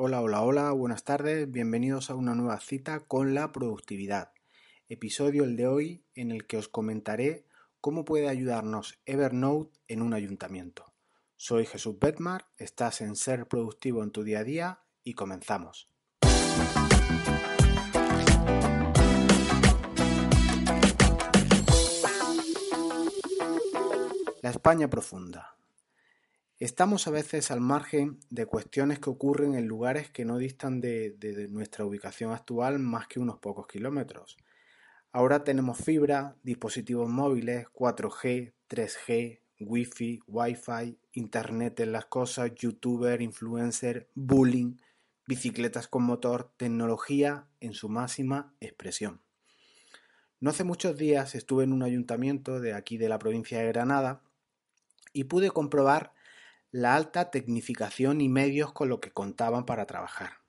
Hola, hola, hola, buenas tardes, bienvenidos a una nueva cita con la productividad. Episodio el de hoy en el que os comentaré cómo puede ayudarnos Evernote en un ayuntamiento. Soy Jesús Betmar, estás en Ser Productivo en tu día a día y comenzamos. La España profunda. Estamos a veces al margen de cuestiones que ocurren en lugares que no distan de, nuestra ubicación actual más que unos pocos kilómetros. Ahora tenemos fibra, dispositivos móviles, 4G, 3G, Wi-Fi, Wi-Fi, Internet en las cosas, youtuber, influencer, bullying, bicicletas con motor, tecnología en su máxima expresión. No hace muchos días estuve en un ayuntamiento de aquí de la provincia de Granada y pude comprobar la alta tecnificación y medios con lo que contaban para trabajar.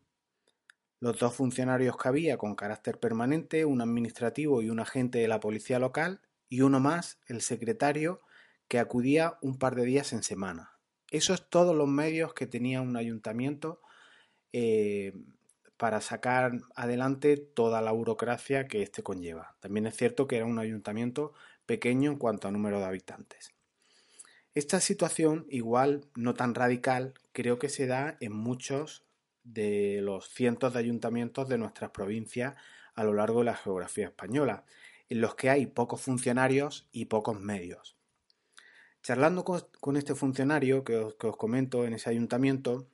Los dos funcionarios que había con carácter permanente, un administrativo y un agente de la policía local, y uno más, el secretario, que acudía un par de días en semana. Esos todos los medios que tenía un ayuntamiento eh, para sacar adelante toda la burocracia que éste conlleva. También es cierto que era un ayuntamiento pequeño en cuanto a número de habitantes. Esta situación, igual no tan radical, creo que se da en muchos de los cientos de ayuntamientos de nuestras provincias a lo largo de la geografía española, en los que hay pocos funcionarios y pocos medios. Charlando con, este funcionario que os, que os comento en ese ayuntamiento,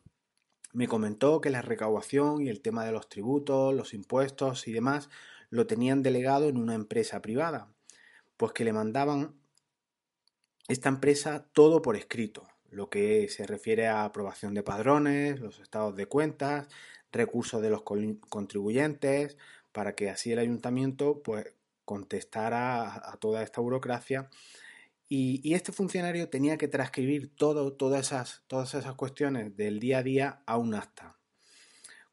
me comentó que la recaudación y el tema de los tributos, los impuestos y demás lo tenían delegado en una empresa privada, pues que le mandaban esta empresa todo por escrito, lo que se refiere a aprobación de padrones, los estados de cuentas, recursos de los contribuyentes, para que así el ayuntamiento pues, contestara a, toda esta burocracia. Y, este funcionario tenía que transcribir todo, todas, esas, todas esas cuestiones del día a día a un acta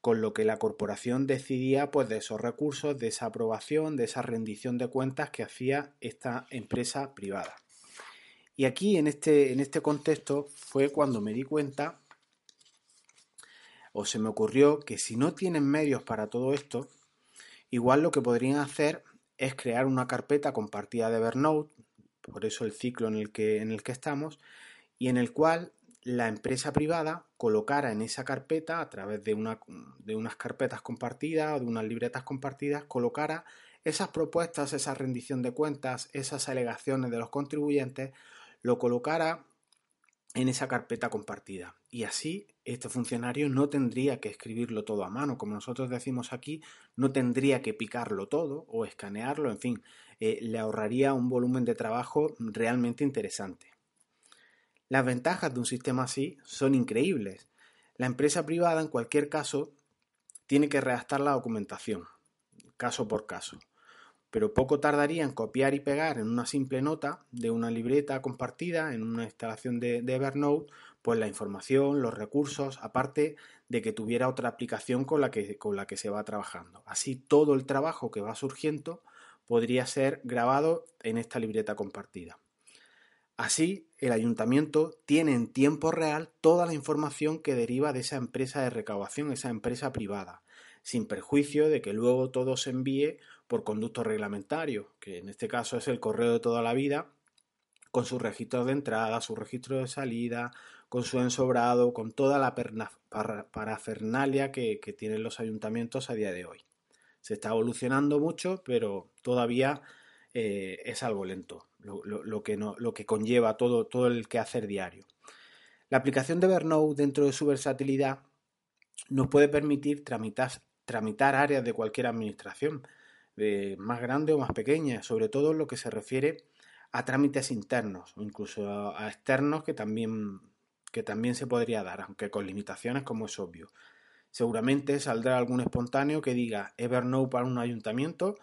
con lo que la corporación decidía pues de esos recursos, de esa aprobación, de esa rendición de cuentas que hacía esta empresa privada. Y aquí, en este, en este contexto, fue cuando me di cuenta, o se me ocurrió, que si no tienen medios para todo esto, igual lo que podrían hacer es crear una carpeta compartida de Evernote, por eso el ciclo en el que, en el que estamos, y en el cual la empresa privada colocara en esa carpeta, a través de, una, de unas carpetas compartidas o de unas libretas compartidas, colocara esas propuestas, esa rendición de cuentas, esas alegaciones de los contribuyentes lo colocara en esa carpeta compartida. Y así este funcionario no tendría que escribirlo todo a mano, como nosotros decimos aquí, no tendría que picarlo todo o escanearlo, en fin, eh, le ahorraría un volumen de trabajo realmente interesante. Las ventajas de un sistema así son increíbles. La empresa privada, en cualquier caso, tiene que redactar la documentación, caso por caso pero poco tardaría en copiar y pegar en una simple nota de una libreta compartida en una instalación de, Evernote, pues la información, los recursos, aparte de que tuviera otra aplicación con la, que, con la que se va trabajando. Así todo el trabajo que va surgiendo podría ser grabado en esta libreta compartida. Así, el ayuntamiento tiene en tiempo real toda la información que deriva de esa empresa de recaudación, esa empresa privada, sin perjuicio de que luego todo se envíe por conducto reglamentario, que en este caso es el correo de toda la vida, con su registro de entrada, su registro de salida, con su ensobrado, con toda la parafernalia que, tienen los ayuntamientos a día de hoy. Se está evolucionando mucho, pero todavía eh, es algo lento, lo, que conlleva todo, todo el quehacer diario. La aplicación de Evernote, dentro de su versatilidad, nos puede permitir tramitar áreas de cualquier administración, más grande o más pequeña, sobre todo en lo que se refiere a trámites internos o incluso a, externos que también, que también se podría dar, aunque con limitaciones como es obvio. Seguramente saldrá algún espontáneo que diga Evernote para un ayuntamiento,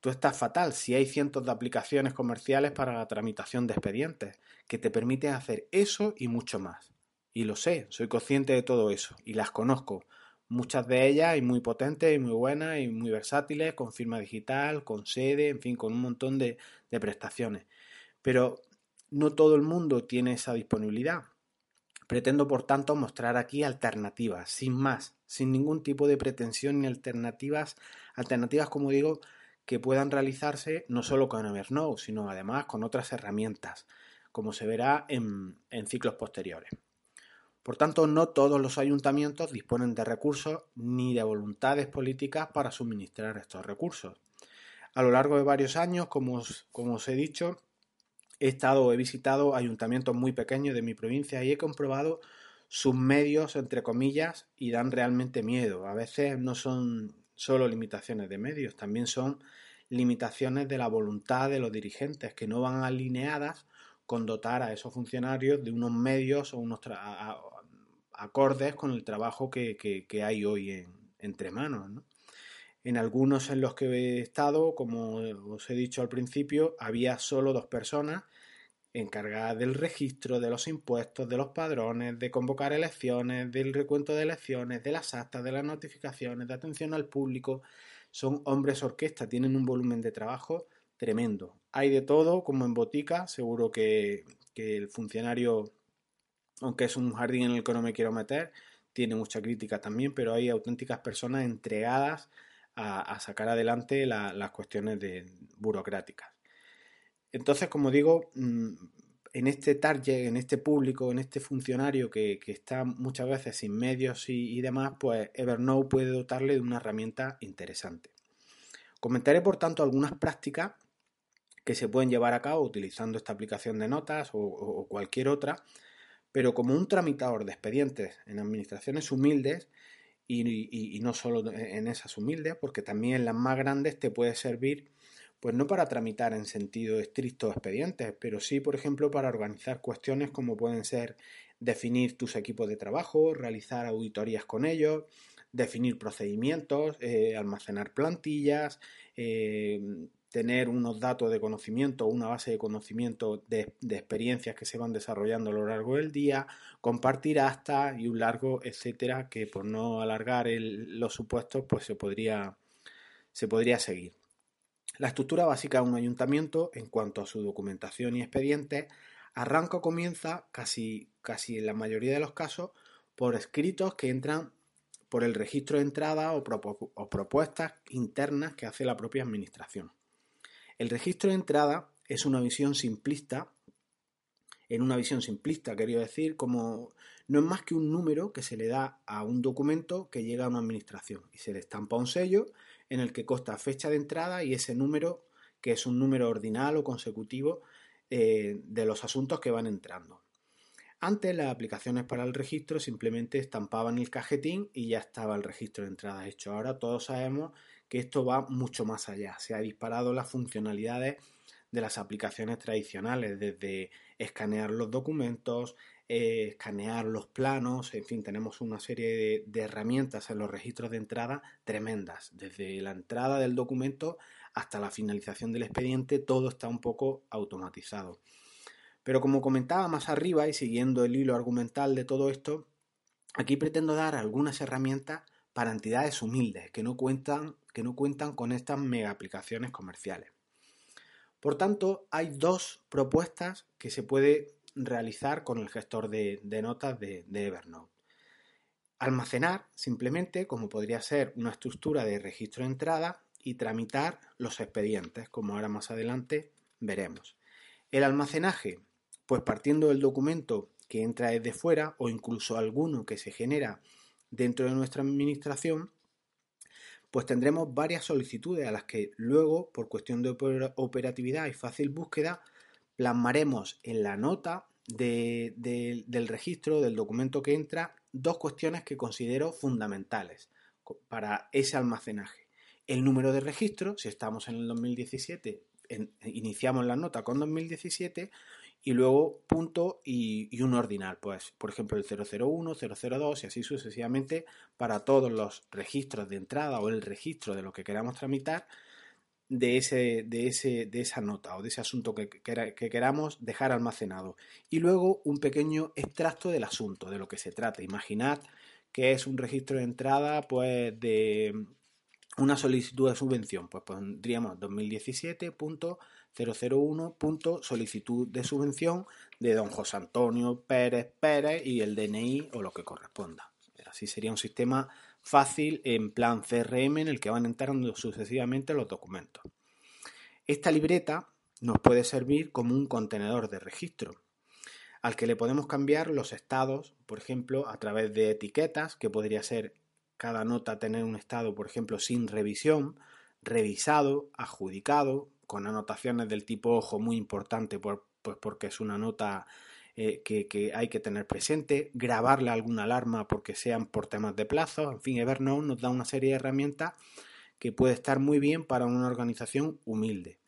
tú estás fatal si hay cientos de aplicaciones comerciales para la tramitación de expedientes que te permiten hacer eso y mucho más. Y lo sé, soy consciente de todo eso y las conozco, Muchas de ellas y muy potentes y muy buenas y muy versátiles, con firma digital, con sede, en fin, con un montón de, prestaciones. Pero no todo el mundo tiene esa disponibilidad. Pretendo, por tanto, mostrar aquí alternativas, sin más, sin ningún tipo de pretensión ni alternativas, alternativas, como digo, que puedan realizarse no solo con Evernote, sino además con otras herramientas, como se verá en, en ciclos posteriores. Por tanto, no todos los ayuntamientos disponen de recursos ni de voluntades políticas para suministrar estos recursos. A lo largo de varios años, como os, he dicho, he estado, he visitado ayuntamientos muy pequeños de mi provincia y he comprobado sus medios, entre comillas, y dan realmente miedo. A veces no son solo limitaciones de medios, también son limitaciones de la voluntad de los dirigentes que no van alineadas con dotar a esos funcionarios de unos medios o unos acordes con el trabajo que, hay hoy entre manos. En algunos en los que he estado, como os he dicho al principio, había solo dos personas encargadas del registro de los impuestos, de los padrones, de convocar elecciones, del recuento de elecciones, de las actas, de las notificaciones, de atención al público. Son hombres orquesta, tienen un volumen de trabajo tremendo. Hay de todo, como en botica, seguro que, que el funcionario aunque es un jardín en el que no me quiero meter, tiene mucha crítica también, pero hay auténticas personas entregadas a, sacar adelante las cuestiones de, burocráticas. Entonces, como digo, mm, en este target, en este público, en este funcionario que, está muchas veces sin medios y, demás, pues Evernote puede dotarle de una herramienta interesante. Comentaré, por tanto, algunas prácticas que se pueden llevar a cabo utilizando esta aplicación de notas o cualquier otra pero como un tramitador de expedientes en administraciones humildes y, no solo en esas humildes, porque también en las más grandes te puede servir, pues no para tramitar en sentido estricto expedientes, pero sí, por ejemplo, para organizar cuestiones como pueden ser definir tus equipos de trabajo, realizar auditorías con ellos, definir procedimientos, eh, almacenar plantillas, eh, tener unos datos de conocimiento, una base de conocimiento de, experiencias que se van desarrollando a lo largo del día, compartir hasta y un largo etcétera que por no alargar los supuestos pues se podría, se podría seguir. La estructura básica de un ayuntamiento en cuanto a su documentación y expedientes arranca o comienza casi, casi en la mayoría de los casos por escritos que entran por el registro de entrada o propuestas internas que hace la propia administración. El registro de entrada es una visión simplista, en una visión simplista, quería decir, como no es más que un número que se le da a un documento que llega a una administración y se le estampa un sello en el que consta fecha de entrada y ese número, que es un número ordinal o consecutivo eh, de los asuntos que van entrando. Antes las aplicaciones para el registro simplemente estampaban el cajetín y ya estaba el registro de entrada hecho. Ahora todos sabemos que esto va mucho más allá. Se ha disparado las funcionalidades de las aplicaciones tradicionales, desde escanear los documentos, eh, escanear los planos, en fin, tenemos una serie de, herramientas en los registros de entrada tremendas. Desde la entrada del documento hasta la finalización del expediente, todo está un poco automatizado. Pero como comentaba más arriba y siguiendo el hilo argumental de todo esto, aquí pretendo dar algunas herramientas para entidades humildes que no cuentan, que no cuentan con estas mega aplicaciones comerciales. Por tanto, hay dos propuestas que se puede realizar con el gestor de, notas de, de, Evernote. Almacenar simplemente, como podría ser una estructura de registro de entrada, y tramitar los expedientes, como ahora más adelante veremos. El almacenaje, pues partiendo del documento que entra desde fuera o incluso alguno que se genera dentro de nuestra administración, pues tendremos varias solicitudes a las que luego, por cuestión de operatividad y fácil búsqueda, plasmaremos en la nota del registro del documento que entra dos cuestiones que considero fundamentales para ese almacenaje. El número de registro, si estamos en el 2017, iniciamos la nota con 2017 y luego punto y, un ordinal, pues por ejemplo el 001, 002 y así sucesivamente para todos los registros de entrada o el registro de lo que queramos tramitar de, ese, de, ese, de esa nota o de ese asunto que, que, queramos dejar almacenado. Y luego un pequeño extracto del asunto, de lo que se trata. Imaginad que es un registro de entrada pues de una solicitud de subvención, pues pondríamos 2017. 001. solicitud de subvención de don José Antonio Pérez Pérez y el DNI o lo que corresponda. Así sería un sistema fácil en plan CRM en el que van entrando sucesivamente los documentos. Esta libreta nos puede servir como un contenedor de registro al que le podemos cambiar los estados, por ejemplo, a través de etiquetas, que podría ser cada nota tener un estado, por ejemplo, sin revisión, revisado, adjudicado, con anotaciones del tipo ojo muy importante pues porque es una nota eh, que, hay que tener presente, grabarle alguna alarma porque sean por temas de plazo, en fin, Evernote nos da una serie de herramientas que puede estar muy bien para una organización humilde.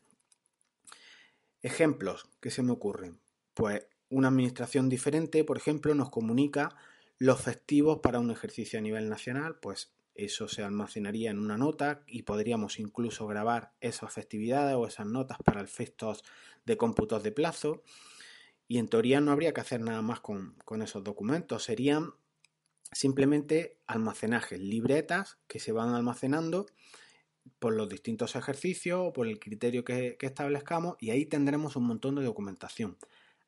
Ejemplos que se me ocurren. Pues una administración diferente, por ejemplo, nos comunica los festivos para un ejercicio a nivel nacional, pues eso se almacenaría en una nota y podríamos incluso grabar esas festividades o esas notas para efectos de cómputos de plazo. Y en teoría no habría que hacer nada más con, esos documentos, serían simplemente almacenajes, libretas que se van almacenando por los distintos ejercicios o por el criterio que, que establezcamos y ahí tendremos un montón de documentación.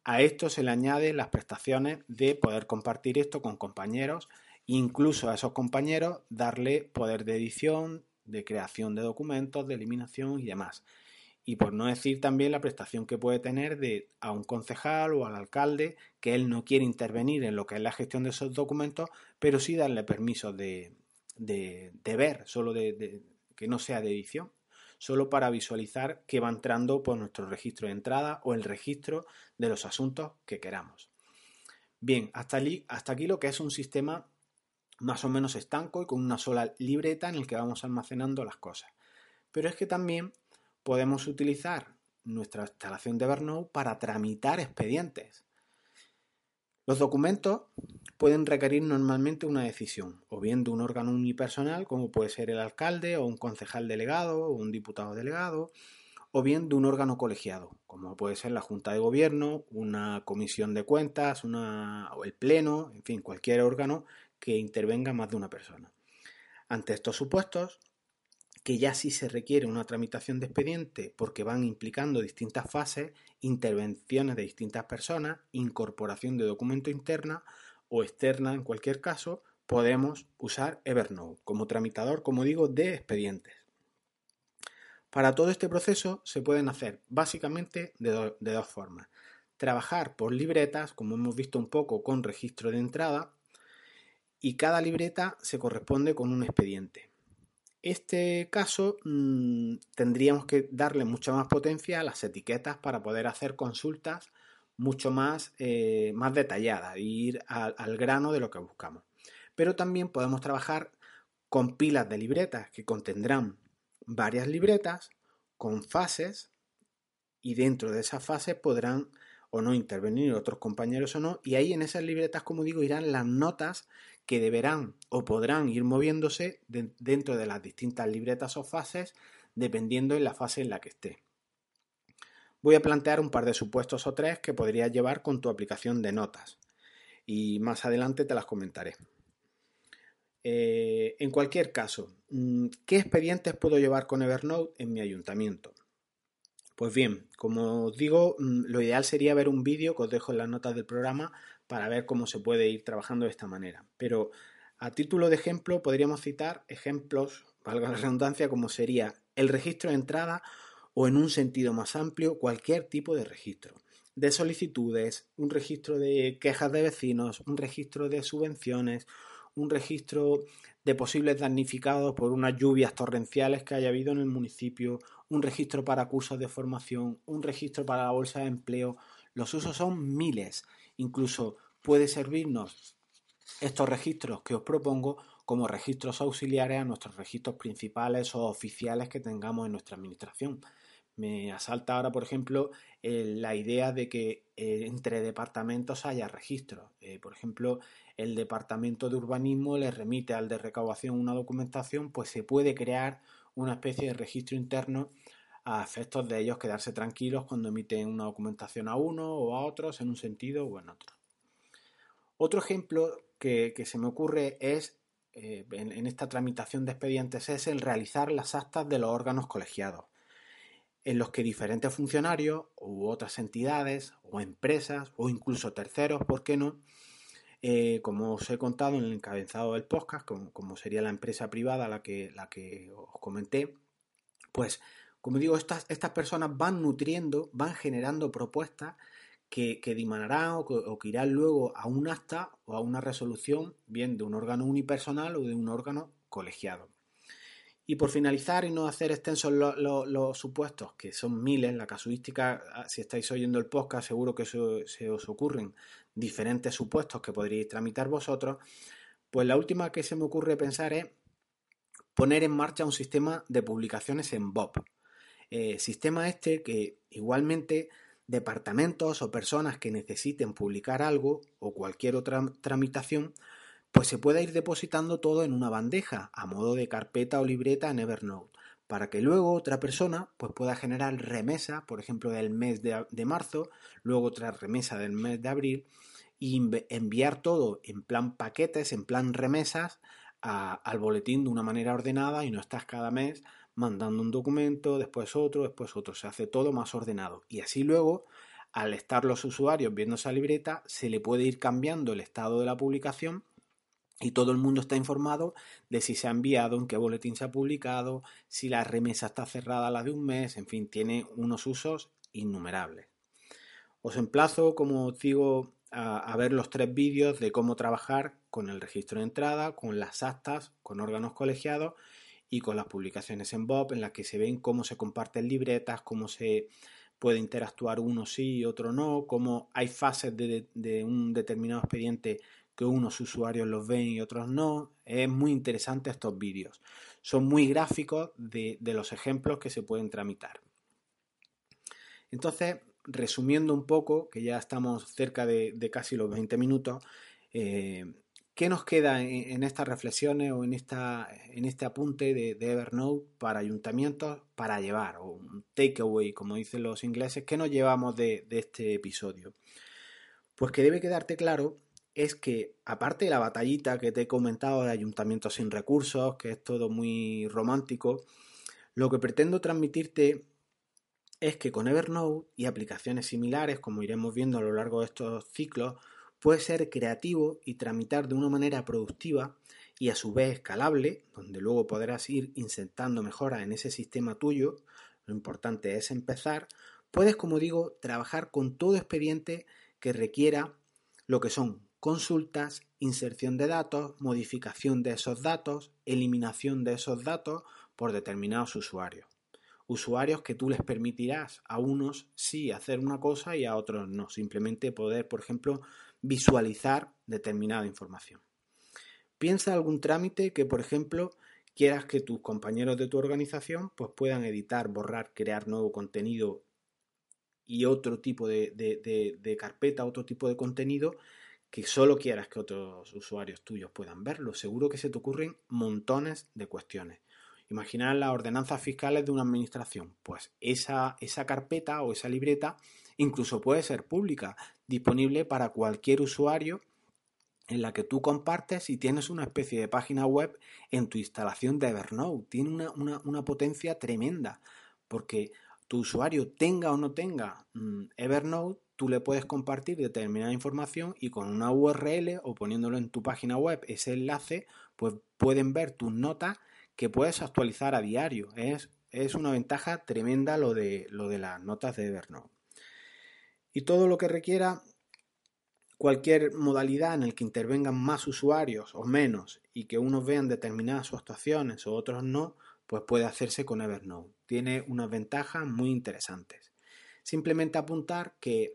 A esto se le añaden las prestaciones de poder compartir esto con compañeros, incluso a esos compañeros darle poder de edición, de creación de documentos, de eliminación y demás. Y por no decir también la prestación que puede tener de a un concejal o al alcalde que él no quiere intervenir en lo que es la gestión de esos documentos, pero sí darle permiso de, de, ver, solo de, que no sea de edición solo para visualizar que va entrando por nuestro registro de entrada o el registro de los asuntos que queramos. Bien, hasta, hasta aquí lo que es un sistema más o menos estanco y con una sola libreta en el que vamos almacenando las cosas. Pero es que también podemos utilizar nuestra instalación de Evernote para tramitar expedientes. Los documentos pueden requerir normalmente una decisión, o bien de un órgano unipersonal, como puede ser el alcalde o un concejal delegado o un diputado delegado, o bien de un órgano colegiado, como puede ser la Junta de Gobierno, una comisión de cuentas, una, o el Pleno, en fin, cualquier órgano que intervenga más de una persona. Ante estos supuestos, que ya sí se requiere una tramitación de expediente porque van implicando distintas fases, intervenciones de distintas personas, incorporación de documento interna o externa en cualquier caso, podemos usar Evernote como tramitador, como digo, de expedientes. Para todo este proceso se pueden hacer básicamente de, dos formas. Trabajar por libretas, como hemos visto un poco con registro de entrada, y cada libreta se corresponde con un expediente este caso mm, tendríamos que darle mucha más potencia a las etiquetas para poder hacer consultas mucho más, eh, más detalladas e ir al grano de lo que buscamos. Pero también podemos trabajar con pilas de libretas que contendrán varias libretas con fases y dentro de esas fases podrán o no intervenir otros compañeros o no y ahí en esas libretas como digo irán las notas que deberán o podrán ir moviéndose dentro de las distintas libretas o fases dependiendo de la fase en la que esté. Voy a plantear un par de supuestos o tres que podrías llevar con tu aplicación de notas y más adelante te las comentaré. Eh, en cualquier caso, mm, ¿qué expedientes puedo llevar con Evernote en mi ayuntamiento? Pues bien, como os digo, mm, lo ideal sería ver un vídeo que os dejo en las notas del programa para ver cómo se puede ir trabajando de esta manera. Pero a título de ejemplo podríamos citar ejemplos, valga la redundancia, como sería el registro de entrada o en un sentido más amplio cualquier tipo de registro. De solicitudes, un registro de quejas de vecinos, un registro de subvenciones, un registro de posibles damnificados por unas lluvias torrenciales que haya habido en el municipio, un registro para cursos de formación, un registro para la bolsa de empleo. Los usos son miles Incluso puede servirnos estos registros que os propongo como registros auxiliares a nuestros registros principales o oficiales que tengamos en nuestra administración. Me asalta ahora, por ejemplo, la idea de que eh, entre departamentos haya registros. Eh, por ejemplo, el departamento de urbanismo le remite al de recaudación una documentación, pues se puede crear una especie de registro interno a efectos de ellos quedarse tranquilos cuando emiten una documentación a uno o a otros en un sentido o en otro. Otro ejemplo que, se me ocurre es, eh, en, esta tramitación de expedientes, es el realizar las actas de los órganos colegiados. en los que diferentes funcionarios u otras entidades o empresas o incluso terceros, ¿por qué no? Eh, como os he contado en el encabezado del podcast, como, sería la empresa privada la que, la que os comenté, pues como digo, estas, estas personas van nutriendo, van generando propuestas que, que dimanarán o que, irán luego a un acta o a una resolución, bien de un órgano unipersonal o de un órgano colegiado. Y por finalizar y no hacer extensos los, supuestos, que son miles, la casuística, ah, si estáis oyendo el podcast, seguro que se os ocurren diferentes supuestos que podríais tramitar vosotros, pues la última que se me ocurre pensar es poner en marcha un sistema de publicaciones en Bob. Eh, sistema este que igualmente departamentos o personas que necesiten publicar algo o cualquier otra tramitación pues se puede ir depositando todo en una bandeja, a modo de carpeta o libreta en Evernote, para que luego otra persona pues pueda generar remesa, por ejemplo, del mes de, marzo, luego otra remesa del mes de abril, y enviar todo en plan paquetes, en plan remesas, al boletín de una manera ordenada y no estás cada mes mandando un documento, después otro, después otro. Se hace todo más ordenado. Y así luego, al estar los usuarios viendo esa libreta, se le puede ir cambiando el estado de la publicación y todo el mundo está informado de si se ha enviado, en qué boletín se ha publicado, si la remesa está cerrada a la de un mes, en fin, tiene unos usos innumerables. Os emplazo, como os digo, a, ver los tres vídeos de cómo trabajar con el registro de entrada, con las actas, con órganos colegiados y con las publicaciones en Bob, en las que se ven cómo se comparten libretas, cómo se puede interactuar uno sí y otro no, cómo hay fases de un determinado expediente que unos usuarios los ven y otros no. Es muy interesante estos vídeos. Son muy gráficos de, los ejemplos que se pueden tramitar. Entonces, resumiendo un poco, que ya estamos cerca de, casi los 20 minutos, eh, ¿qué nos queda en, estas reflexiones o en, esta, en este apunte de, Evernote para ayuntamientos para llevar, o un takeaway, como dicen los ingleses? ¿Qué nos llevamos de este episodio? Pues que debe quedarte claro es que, aparte de la batallita que te he comentado de ayuntamientos sin recursos, que es todo muy romántico, lo que pretendo transmitirte es que con Evernote y aplicaciones similares, como iremos viendo a lo largo de estos ciclos, puedes ser creativo y tramitar de una manera productiva y a su vez escalable, donde luego podrás ir insertando mejoras en ese sistema tuyo. Lo importante es empezar. Puedes, como digo, trabajar con todo expediente que requiera lo que son consultas, inserción de datos, modificación de esos datos, eliminación de esos datos por determinados usuarios. Usuarios que tú les permitirás a unos sí hacer una cosa y a otros no. Simplemente poder, por ejemplo, visualizar determinada información. Piensa algún trámite que, por ejemplo, quieras que tus compañeros de tu organización pues, puedan editar, borrar, crear nuevo contenido y otro tipo de, de carpeta, otro tipo de contenido que solo quieras que otros usuarios tuyos puedan verlo. Seguro que se te ocurren montones de cuestiones. Imaginar las ordenanzas fiscales de una administración. Pues esa, esa carpeta o esa libreta incluso puede ser pública, disponible para cualquier usuario en la que tú compartes y tienes una especie de página web en tu instalación de Evernote. Tiene una, una, una potencia tremenda porque tu usuario tenga o no tenga mm, Evernote, tú le puedes compartir determinada información y con una URL o poniéndolo en tu página web, ese enlace, pues pueden ver tus notas que puedes actualizar a diario. Es, es una ventaja tremenda lo de, lo de las notas de Evernote. Y todo lo que requiera cualquier modalidad en el que intervengan más usuarios o menos y que unos vean determinadas sus actuaciones o otros no, pues puede hacerse con Evernote. Tiene unas ventajas muy interesantes. Simplemente apuntar que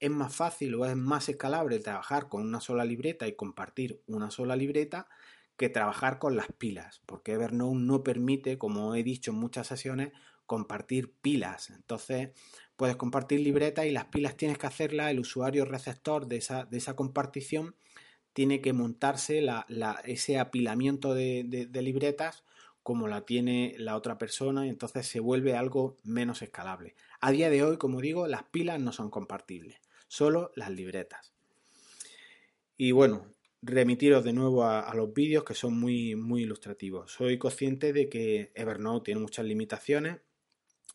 es más fácil o es más escalable trabajar con una sola libreta y compartir una sola libreta que trabajar con las pilas, porque Evernote no permite, como he dicho en muchas sesiones, compartir pilas. Entonces, puedes compartir libretas y las pilas tienes que hacerlas, el usuario receptor de esa, de esa compartición tiene que montarse ese apilamiento de, de libretas como la tiene la otra persona y entonces se vuelve algo menos escalable. A día de hoy, como digo, las pilas no son compartibles solo las libretas. Y bueno, remitiros de nuevo a, los vídeos que son muy, muy ilustrativos. Soy consciente de que Evernote tiene muchas limitaciones,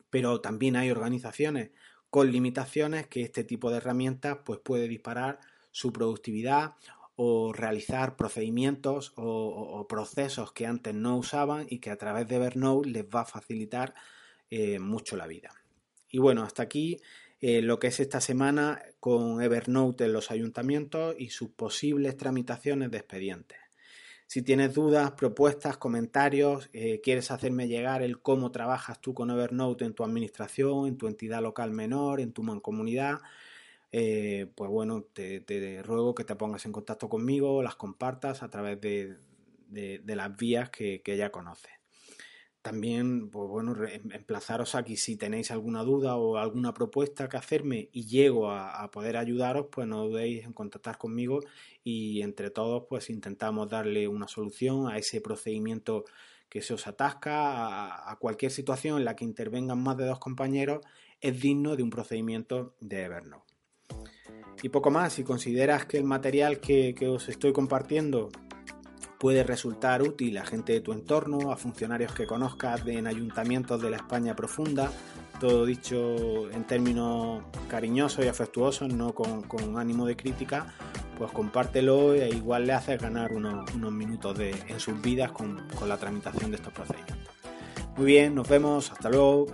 pero también hay organizaciones con limitaciones que este tipo de herramientas pues puede disparar su productividad o realizar procedimientos o, procesos que antes no usaban y que a través de Evernote les va a facilitar eh, mucho la vida. Y bueno, hasta aquí eh, lo que es esta semana con Evernote en los ayuntamientos y sus posibles tramitaciones de expedientes. Si tienes dudas, propuestas, comentarios, eh, quieres hacerme llegar el cómo trabajas tú con Evernote en tu administración, en tu entidad local menor, en tu mancomunidad, eh, pues bueno, te, ruego que te pongas en contacto conmigo, las compartas a través de, las vías que ya conoces. También, pues bueno, em, emplazaros aquí si tenéis alguna duda o alguna propuesta que hacerme y llego a, poder ayudaros, pues no dudéis en contactar conmigo y entre todos pues intentamos darle una solución a ese procedimiento que se os atasca, a, cualquier situación en la que intervengan más de dos compañeros, es digno de un procedimiento de Evernote. Y poco más, si consideras que el material que os estoy compartiendo puede resultar útil a gente de tu entorno, a funcionarios que conozcas en ayuntamientos de la España profunda, todo dicho en términos cariñosos y afectuosos, no con, ánimo de crítica, pues compártelo e igual le haces ganar unos, minutos de, en sus vidas con, con la tramitación de estos procedimientos. Muy bien, nos vemos, hasta luego.